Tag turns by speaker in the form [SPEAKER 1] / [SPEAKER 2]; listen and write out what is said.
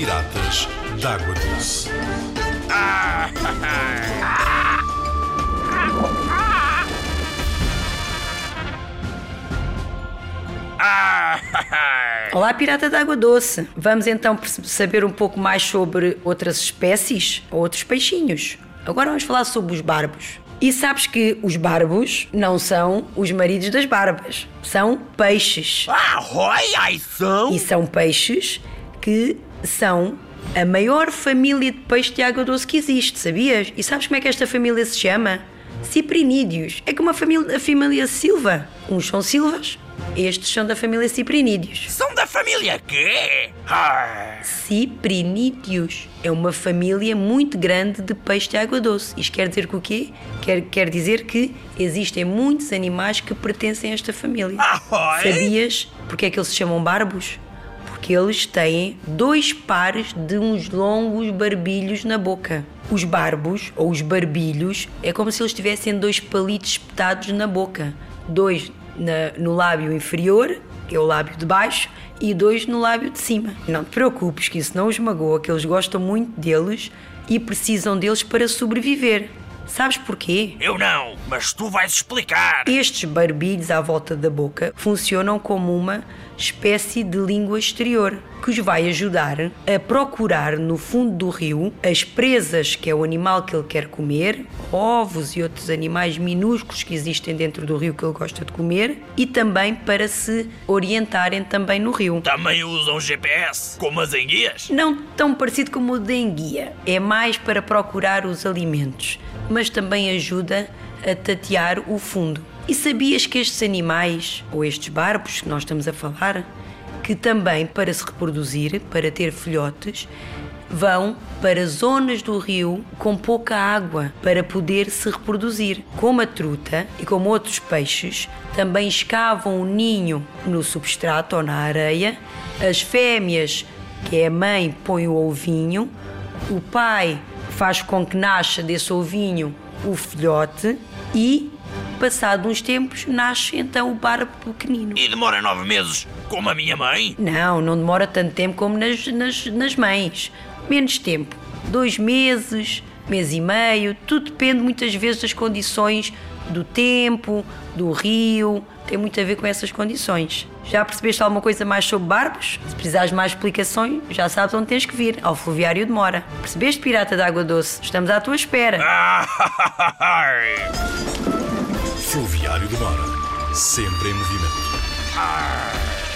[SPEAKER 1] Piratas d'Água Doce.
[SPEAKER 2] Olá, pirata d'água doce. Vamos então saber um pouco mais sobre outras espécies, outros peixinhos. Agora vamos falar sobre os barbos. E sabes que os barbos não são os maridos das barbas, são peixes.
[SPEAKER 3] Arroi, ai são!
[SPEAKER 2] E são peixes que são a maior família de peixe de água doce que existe, sabias? E sabes como é que esta família se chama? Ciprinídeos. É como a família, a família Silva. Uns são silvas, estes são da família Ciprinídeos.
[SPEAKER 3] São da família quê? Ar.
[SPEAKER 2] Ciprinídeos é uma família muito grande de peixe de água doce. Isto quer dizer que o quê? Quer, quer dizer que existem muitos animais que pertencem a esta família.
[SPEAKER 3] Arroi!
[SPEAKER 2] Sabias porque é que eles se chamam barbos? Porque eles têm dois pares de uns longos barbilhos na boca. Os barbos, ou os barbilhos, é como se eles tivessem dois palitos espetados na boca. Dois na- no lábio inferior, que é o lábio de baixo, e dois no lábio de cima. Não te preocupes que isso não os magoa, que eles gostam muito deles e precisam deles para sobreviver. Sabes porquê?
[SPEAKER 3] Eu não, mas tu vais explicar.
[SPEAKER 2] Estes barbilhos à volta da boca funcionam como uma espécie de língua exterior que os vai ajudar a procurar no fundo do rio as presas que é o animal que ele quer comer, ovos e outros animais minúsculos que existem dentro do rio que ele gosta de comer e também para se orientarem também no rio.
[SPEAKER 3] Também usam GPS, como as enguias?
[SPEAKER 2] Não tão parecido como o da enguia. É mais para procurar os alimentos, mas também ajuda a tatear o fundo. E sabias que estes animais, ou estes barbos que nós estamos a falar, que também para se reproduzir, para ter filhotes, vão para zonas do rio com pouca água para poder se reproduzir. Como a truta e como outros peixes, também escavam o ninho no substrato ou na areia. As fêmeas, que é a mãe, põe o ovinho. O pai faz com que nasça desse ovinho o filhote e, passado uns tempos, nasce então o barbo pequenino.
[SPEAKER 3] E demora nove meses, como a minha mãe?
[SPEAKER 2] Não, não demora tanto tempo como nas, nas, nas mães. Menos tempo. Dois meses, mês e meio. Tudo depende muitas vezes das condições do tempo, do rio. Tem muito a ver com essas condições. Já percebeste alguma coisa mais sobre barbos? Se precisares de mais explicações, já sabes onde tens que vir. Ao Fluviário de Mora. Percebeste, pirata de água doce? Estamos à tua espera.
[SPEAKER 1] Ferroviário do Mar. Sempre em movimento. Arr!